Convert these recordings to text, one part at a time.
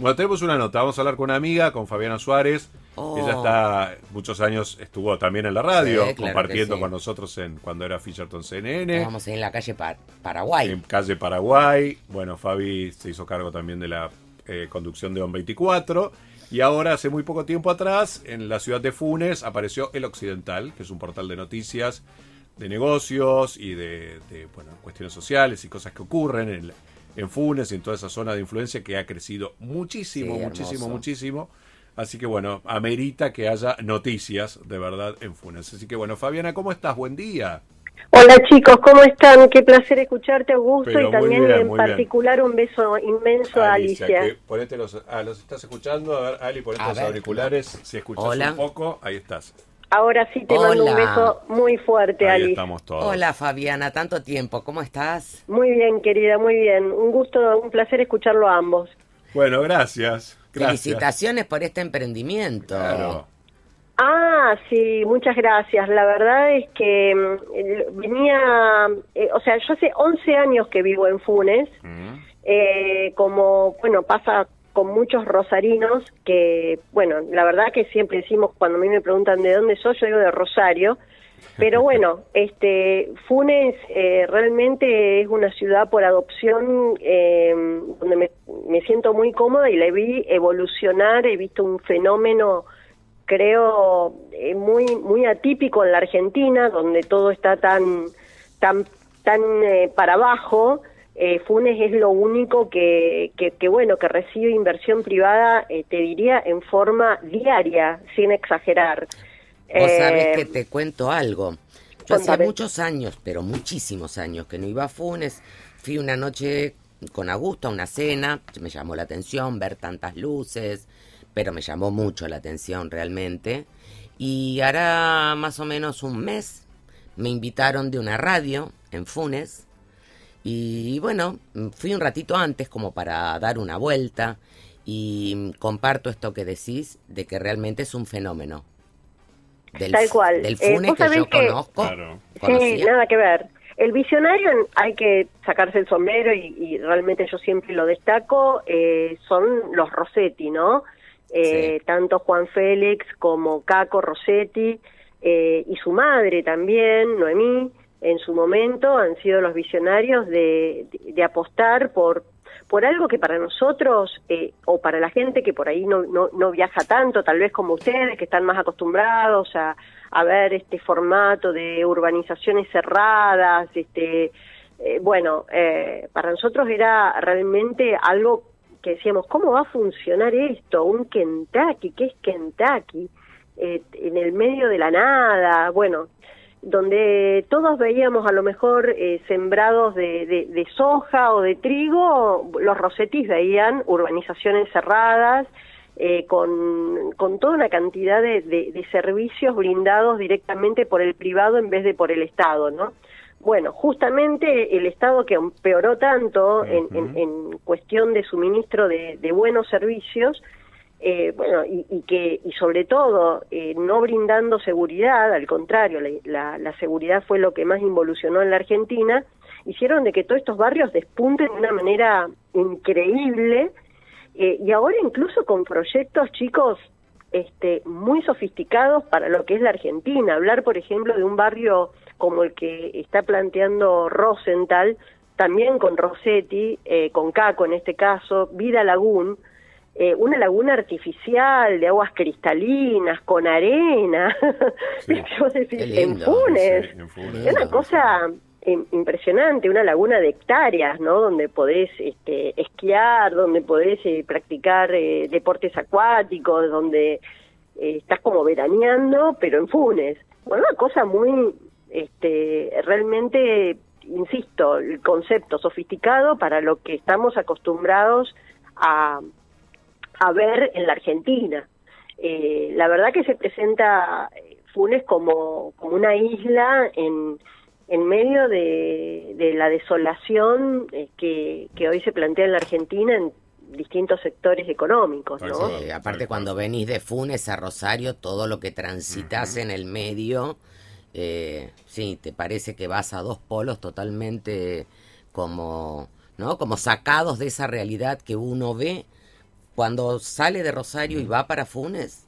Bueno, tenemos una nota. Vamos a hablar con una amiga, con Fabiana Suárez. Oh. Ella está, muchos años estuvo también en la radio, Sí, claro compartiendo sí. con nosotros en cuando era Fisherton CNN, Estábamos en la calle Par- Paraguay. en calle Paraguay. Bueno, Fabi se hizo cargo también de la eh, conducción de On 24. Y ahora, hace muy poco tiempo atrás, en la ciudad de Funes, apareció El Occidental, que es un portal de noticias de negocios y de, de, bueno, cuestiones sociales y cosas que ocurren en, en Funes y en toda esa zona de influencia que ha crecido muchísimo, Sí, muchísimo, hermoso. muchísimo. Así que bueno, amerita que haya noticias de verdad en Funes. Así que bueno, Fabiana, ¿cómo estás? Buen día. Hola chicos, ¿cómo están? Qué placer escucharte, Augusto, Pero y también bien, en bien. particular un beso inmenso a Alicia. que ponete los, ah, los estás escuchando. A ver, Ali, ponete A los ver. auriculares. Si escuchas Hola. un poco, ahí estás. Ahora sí te mando un beso muy fuerte, Ahí Ali. estamos todos. Hola Fabiana, tanto tiempo, ¿cómo estás? Muy bien, querida, muy bien. Un gusto, un placer escucharlo a ambos. Bueno, gracias. Gracias. Felicitaciones por este emprendimiento. Claro. Ah, sí, muchas gracias. La verdad es que mm, venía, eh, o sea, yo hace 11 años que vivo en Funes, Mm. eh, como, bueno, pasa con muchos rosarinos que, bueno, la verdad que siempre decimos, cuando a mí me preguntan de dónde soy, yo digo de Rosario, pero bueno, este, Funes eh, realmente es una ciudad por adopción eh, donde me, me siento muy cómoda y la vi evolucionar, he visto un fenómeno creo eh, muy muy atípico en la Argentina donde todo está tan tan tan eh, para abajo eh, Funes es lo único que, que, que, bueno que recibe inversión privada eh, te diría en forma diaria sin exagerar Vos Eh, sabés que te cuento algo. Yo hacía muchos años, pero muchísimos años que no iba a Funes. Fui una noche con Augusto a una cena, me llamó la atención ver tantas luces, pero me llamó mucho la atención realmente. Y hará más o menos un mes me invitaron de una radio en Funes. Y bueno, fui un ratito antes como para dar una vuelta y comparto esto que decís de que realmente es un fenómeno. Del, Tal cual. Del Eh, Funes vos que yo que- conozco. Claro. Sí, nada que ver. El visionario en- hay que sacarse el sombrero y, y realmente yo siempre lo destaco, eh, son los Rossetti, ¿no? Eh, Sí. Tanto Juan Félix como Caco Rossetti eh, y su madre también, Noemí, en su momento han sido los visionarios de, apostar por por algo que para nosotros eh, o para la gente que por ahí no, no, no viaja tanto, tal vez como ustedes, que están más acostumbrados a, a ver este formato de urbanizaciones cerradas, este eh, bueno, eh, para nosotros era realmente algo que decíamos, ¿cómo va a funcionar esto? Un Kentucky, ¿qué es Kentucky? Eh, en el medio de la nada, bueno, donde todos veíamos a lo mejor eh, sembrados de, de- de soja o de trigo, los rosetis veían urbanizaciones cerradas, eh, con, con toda una cantidad de, de- servicios brindados directamente por el privado en vez de por el Estado, ¿no? Bueno, justamente el Estado que empeoró tanto en, en- en cuestión de suministro de buenos servicios, eh, bueno, y, y que y sobre todo eh, no brindando seguridad, al contrario, la, la- seguridad fue lo que más involucionó en la Argentina, hicieron de que todos estos barrios despunten de una manera increíble eh, y ahora incluso con proyectos chicos este, muy sofisticados para lo que es la Argentina. Hablar, por ejemplo, de un barrio como el que está planteando Rosenthal, también con Rossetti, eh, con Caco en este caso, Vida Lagún, eh, una laguna artificial de aguas cristalinas, con arena. Sí. En. Funes. Sí, en Funes. Es una cosa im- impresionante, una laguna de hectáreas, ¿no? Donde podés este, esquiar, donde podés eh, practicar eh, deportes acuáticos, donde eh, estás como veraneando, pero en Funes. Bueno, una cosa muy, este, realmente, insisto, el concepto sofisticado para lo que estamos acostumbrados a, a ver en la Argentina. Eh, la verdad que se presenta eh, Funes como, como una isla en, en medio de, de la desolación eh, que, que hoy se plantea en la Argentina en distintos sectores económicos, ¿no? Sí, aparte cuando venís de Funes a Rosario, todo lo que transitas en el medio, eh, sí, te parece que vas a dos polos totalmente como, ¿no? Como sacados de esa realidad que uno ve cuando sale de Rosario y va para Funes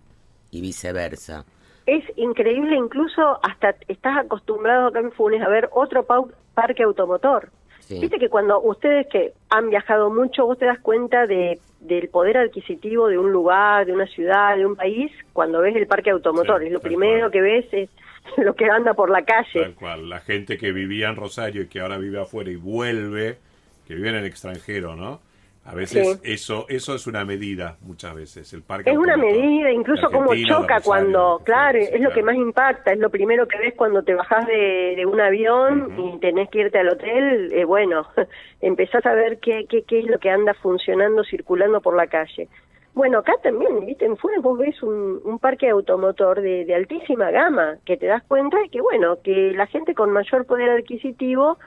y viceversa. Es increíble, incluso hasta estás acostumbrado acá en Funes a ver otro parque automotor. Viste que cuando ustedes que han viajado mucho, vos te das cuenta de, del poder adquisitivo de un lugar, de una ciudad, de un país, cuando ves el parque automotor. es lo primero que ves es lo que anda por la calle. Tal cual. La gente que vivía en Rosario y que ahora vive afuera y vuelve, que vive en el extranjero, ¿no? A veces eso eso es una medida, muchas veces. El parque es una medida, incluso como choca cuando, claro, es lo que más impacta, es lo primero que ves cuando te bajás de, un avión y tenés que irte al hotel, eh, bueno, empezás a ver qué, qué, qué es lo que anda funcionando, circulando por la calle. Bueno, acá también, ¿viste? En Funes vos ves un, un parque automotor de, de, altísima gama, que te das cuenta de que, bueno, que la gente con mayor poder adquisitivo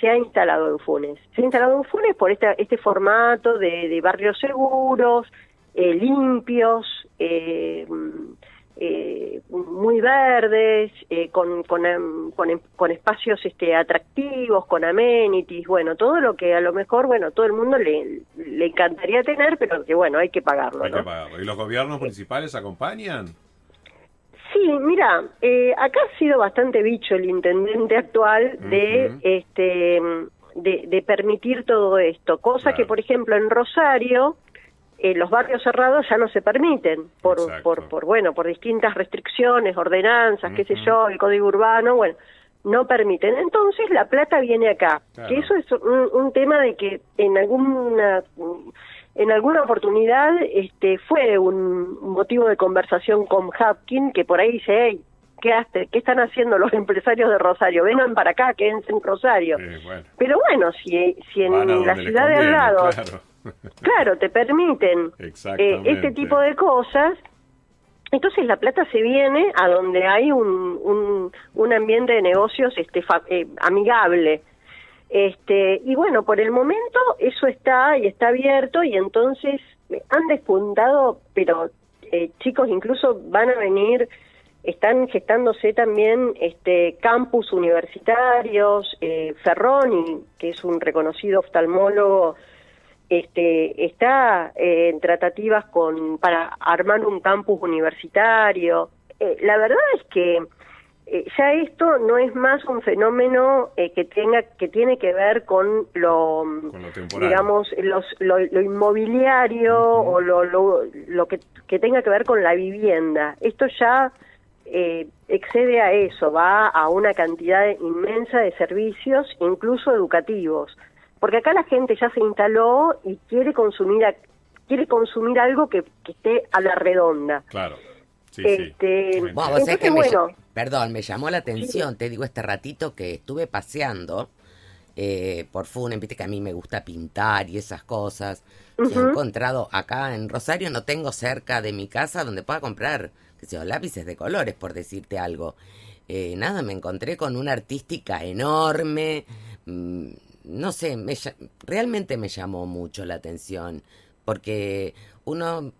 se ha instalado en Funes. Se ha instalado en Funes por este, este formato de, barrios seguros, eh, limpios, eh, eh, muy verdes, con, con, em, em, con, espacios este, atractivos, con amenities, bueno, todo lo que a lo mejor, bueno, todo el mundo le, le encantaría tener, pero que bueno, hay que pagarlo. Hay que pagarlo. ¿Y los gobiernos municipales acompañan? Sí, mira, eh, acá ha sido bastante bicho el intendente actual de este de, permitir todo esto, cosa que por ejemplo en Rosario eh, los barrios cerrados ya no se permiten por, por, por bueno por distintas restricciones, ordenanzas, qué sé yo, el código urbano, bueno no permiten. Entonces la plata viene acá, que eso es un, un tema de que en alguna en alguna oportunidad este, fue un motivo de conversación con Hapkin, que por ahí dice, hey, ¿qué, ¿qué están haciendo los empresarios de Rosario? Vengan para acá, quédense en Rosario. Pero bueno, si, si en la ciudad de al lado, claro. te permiten eh, este tipo de cosas, entonces la plata se viene a donde hay un, un, un ambiente de negocios este, eh, amigable. Este, y bueno, por el momento eso está y está abierto y entonces han despuntado, pero eh, chicos incluso van a venir, están gestándose también este, campus universitarios, eh, Ferroni, que es un reconocido oftalmólogo, este, está eh, en tratativas con, para armar un campus universitario. Eh, la verdad es que eh, ya esto no es más un fenómeno eh, que tenga que tiene que ver con lo, digamos los, lo, inmobiliario o lo, lo, que, que, tenga que ver con la vivienda. Esto ya eh, excede a eso va a una cantidad inmensa de servicios incluso educativos. Porque acá la gente ya se instaló y quiere consumir quiere consumir algo que, que esté a la redonda. Claro este, bueno, Perdón, me llamó la atención, te digo este ratito que estuve paseando eh, por Funen, viste que a mí me gusta pintar y esas cosas. he encontrado acá en Rosario, no tengo cerca de mi casa donde pueda comprar, qué sé lápices de colores, por decirte algo. Eh, nada, me encontré con una artística enorme. Mm, no sé, me, realmente me llamó mucho la atención. Porque uno,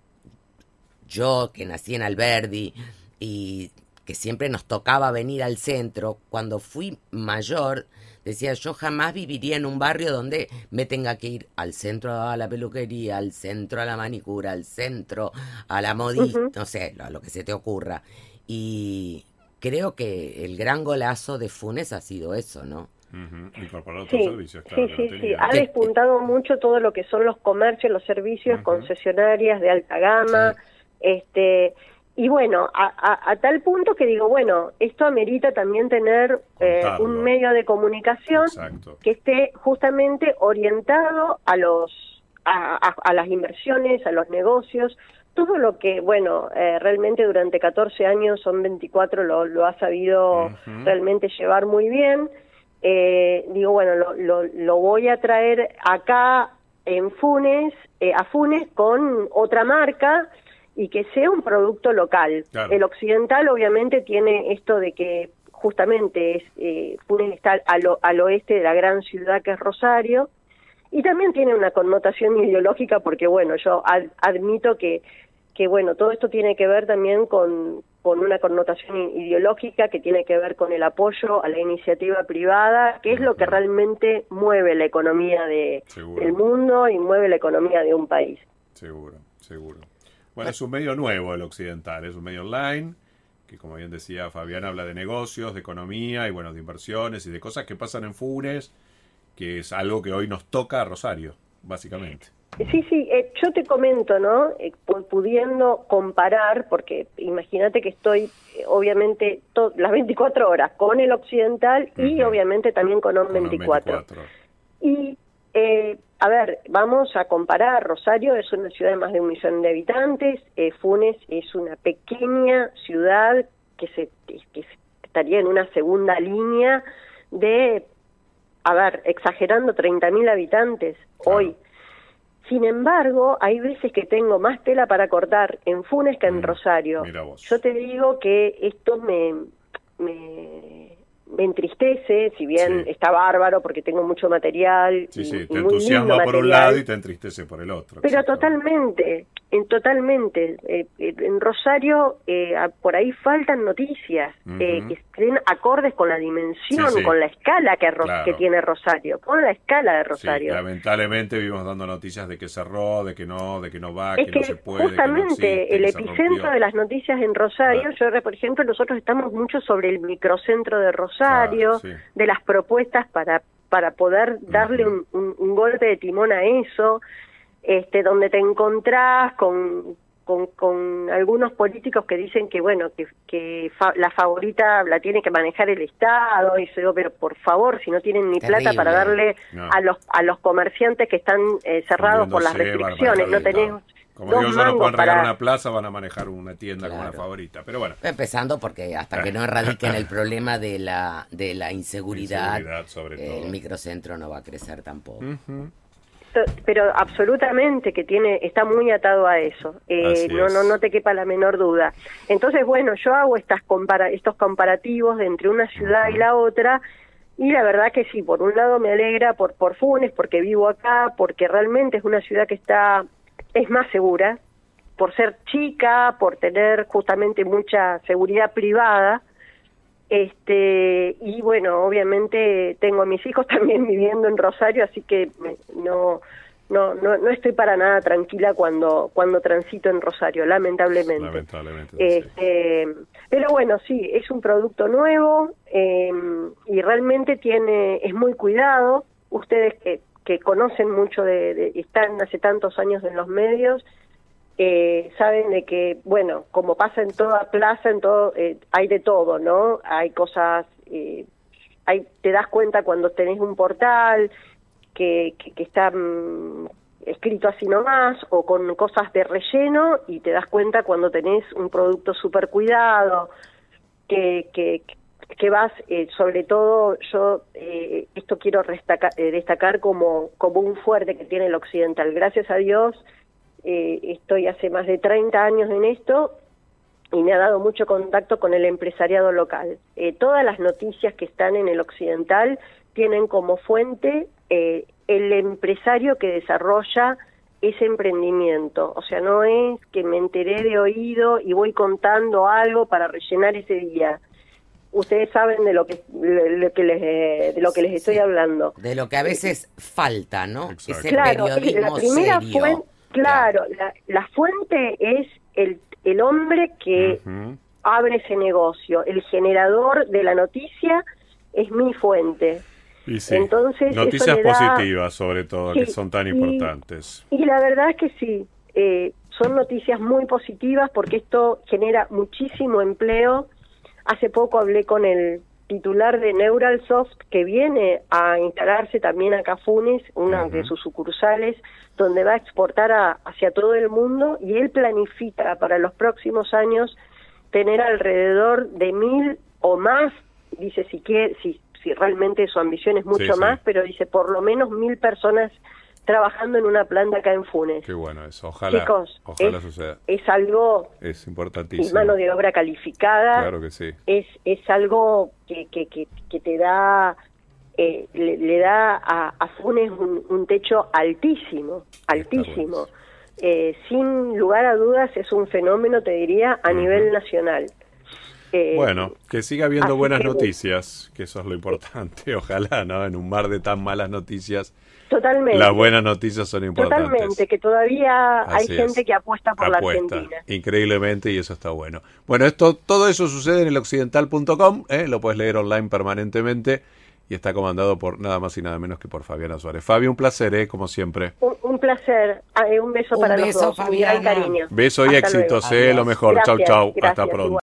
yo que nací en Alberdi y que siempre nos tocaba venir al centro, cuando fui mayor, decía yo jamás viviría en un barrio donde me tenga que ir al centro a la peluquería, al centro a la manicura, al centro a la modista, no sé, a lo que se te ocurra. Y creo que el gran golazo de Funes ha sido eso, ¿no? sí, servicios, sí, sí, sí. Ha despuntado mucho todo lo que son los comercios, los servicios, concesionarias de alta gama, este y bueno, a, tal punto que digo, bueno, esto amerita también tener eh, un medio de comunicación que esté justamente orientado a los a, las inversiones, a los negocios, todo lo que, bueno, eh, realmente durante 14 años, son 24, lo, lo ha sabido realmente llevar muy bien. Eh, digo, bueno, lo, lo, lo, voy a traer acá en Funes, a Funes con otra marca y que sea un producto local. El occidental obviamente tiene esto de que justamente es, eh, estar al, al oeste de la gran ciudad que es Rosario, y también tiene una connotación ideológica porque bueno, yo admito que, que bueno, todo esto tiene que ver también con, con una connotación ideológica que tiene que ver con el apoyo a la iniciativa privada, que es lo que realmente mueve la economía de, del mundo y mueve la economía de un país. Seguro. Seguro. Bueno, es un medio nuevo el occidental, es un medio online que como bien decía Fabián habla de negocios, de economía y bueno, de inversiones y de cosas que pasan en Funes, que es algo que hoy nos toca a Rosario, básicamente. Sí, sí, eh, yo te comento, ¿no? Eh, pudiendo comparar, porque imagínate que estoy, eh, obviamente, las 24 horas con el occidental y obviamente también con ON 24. Y, a ver, vamos a comparar, Rosario es una ciudad de más de un millón de habitantes, Funes es una pequeña ciudad que, se, que estaría en una segunda línea de, a ver, exagerando, 30.000 habitantes hoy. Sin embargo, hay veces que tengo más tela para cortar en Funes que en mm, Rosario. Yo te digo que esto me, me me entristece, si bien está bárbaro porque tengo mucho material. Sí, sí, te entusiasma por un lado y te entristece por el otro. Pero totalmente, en totalmente. Eh, eh, en Rosario eh, por ahí faltan noticias que estén acordes con la dimensión, con la escala que, que tiene Rosario, con la escala de Rosario. lamentablemente vivimos dando noticias de que cerró, de que no, de que no va, que, no se puede. Justamente el epicentro de las noticias en Rosario, yo por ejemplo, nosotros estamos mucho sobre el microcentro de Rosario de las propuestas para, para poder darle un, un, golpe de timón a eso, este, donde te encontrás con, con, con, algunos políticos que dicen que bueno que, que la favorita la tiene que manejar el Estado y se digo pero por favor si no tienen ni plata para darle a los a los comerciantes que están eh, cerrados por las restricciones no tenemos como digo yo, no pueden regar una plaza, van a manejar una tienda como la favorita. Pero bueno. Empezando porque hasta que no erradiquen el problema de la, de la inseguridad, el microcentro no va a crecer tampoco. Pero absolutamente que tiene está muy atado a eso. Eh, no, no, no te quepa la menor duda. Entonces, bueno, yo hago estas compara estos comparativos de entre una ciudad y la otra. Y la verdad que sí, por un lado me alegra por, por Funes, porque vivo acá, porque realmente es una ciudad que está es más segura por ser chica, por tener justamente mucha seguridad privada. Este, y bueno, obviamente tengo a mis hijos también viviendo en Rosario, así que no no no, no estoy para nada tranquila cuando cuando transito en Rosario, lamentablemente. Lamentablemente. Este, Pero bueno, sí, es un producto nuevo eh, y realmente tiene es muy cuidado. Ustedes que que conocen mucho de, están hace tantos años en los medios, eh, saben de que, bueno, como pasa en toda plaza, en todo, eh, hay de todo, ¿no? Hay cosas, eh, hay, te das cuenta cuando tenés un portal que, que, está mm, escrito así nomás o con cosas de relleno y te das cuenta cuando tenés un producto súper cuidado, que, que, que vas, eh, sobre todo, yo eh, esto quiero eh, destacar como, como un fuerte que tiene el occidental. Gracias a Dios, estoy hace más de 30 años en esto y me ha dado mucho contacto con el empresariado local. todas las noticias que están en el occidental tienen como fuente el empresario que desarrolla ese emprendimiento. O sea, no es que me enteré de oído y voy contando algo para rellenar ese día ustedes saben de lo que, que les de lo que les estoy hablando. De lo que a veces falta no ese claro periodismo la primera fuente claro la, la, fuente es el el hombre que abre ese negocio. El generador de la noticia es mi fuente. Entonces, noticias positivas sobre todo que son tan importantes. y la verdad es que sí eh, son noticias muy positivas porque esto genera muchísimo empleo Hace poco hablé con el titular de Neuralsoft que viene a instalarse también a Cafunes, una de sus sucursales, donde va a exportar hacia todo el mundo y él planifica para los próximos años tener alrededor de mil o más, dice si quiere, si, si realmente su ambición es mucho más, pero dice por lo menos mil personas trabajando en una planta acá en Funes. Qué bueno eso, ojalá, ojalá es, suceda. Es algo... Es importantísimo. mano de obra calificada. Claro que sí. Es, es algo que, que, que, te da... Eh, le, da a, a Funes un, techo altísimo, altísimo. Eh, sin lugar a dudas es un fenómeno, te diría, a nivel nacional. Eh, bueno, que siga habiendo buenas noticias, que eso es lo importante, ojalá, ¿no? En un mar de tan malas noticias Totalmente. Las buenas noticias son importantes. Totalmente, que todavía hay Así gente es. que apuesta por Apuesta, la Argentina. Increíblemente, y eso está bueno. Bueno, esto, todo eso sucede en el occidental.com, ¿eh? lo puedes leer online permanentemente y está comandado por nada más y nada menos que por Fabiana Suárez. Fabio, un placer, ¿eh? como siempre. Un, un placer. Ah, eh, un beso Un para beso, los dos. Un gran Fabiana. cariño. Beso y Hasta éxitos, ¿eh? lo mejor. Chau, Gracias, chau. Hasta gracias, pronto. igual.